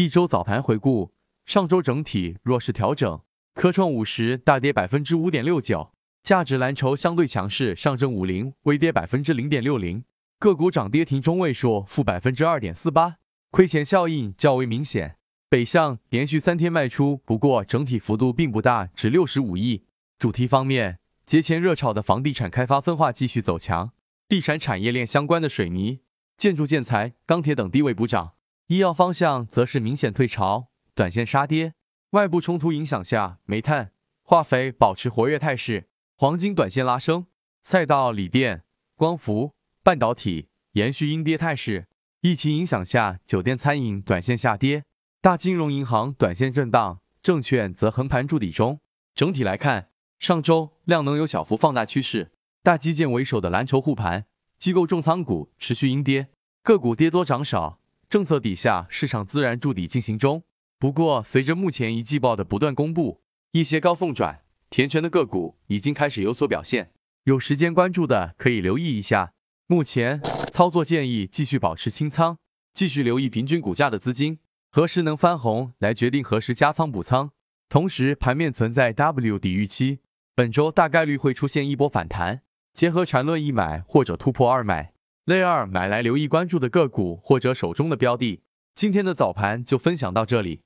一周早盘回顾，上周整体弱势调整，科创五十大跌百分之五点六九，价值蓝筹相对强势，上证五零微跌百分之零点六零，个股涨跌停中位数负百分之二点四八，亏钱效应较为明显。北向连续三天卖出，不过整体幅度并不大，只六十五亿。主题方面，节前热炒的房地产开发分化继续走强，地产产业链相关的水泥、建筑建材、钢铁等低位补涨。医药方向则是明显退潮，短线杀跌。外部冲突影响下，煤炭、化肥保持活跃态势，黄金短线拉升。赛道锂电、光伏、半导体延续阴跌态势。疫情影响下，酒店餐饮短线下跌。大金融银行短线震荡，证券则横盘筑底中。整体来看，上周量能有小幅放大趋势，大基建为首的蓝筹护盘，机构重仓股持续阴跌，个股跌多涨少。政策底下，市场自然筑底进行中。不过，随着目前一季报的不断公布，一些高送转、填权的个股已经开始有所表现，有时间关注的可以留意一下。目前操作建议继续保持清仓，继续留意平均股价的资金。何时能翻红，来决定何时加仓补仓。同时，盘面存在 W 底预期，本周大概率会出现一波反弹。结合缠论一买或者突破二买，类二买来留意关注的个股或者手中的标的。今天的早盘就分享到这里。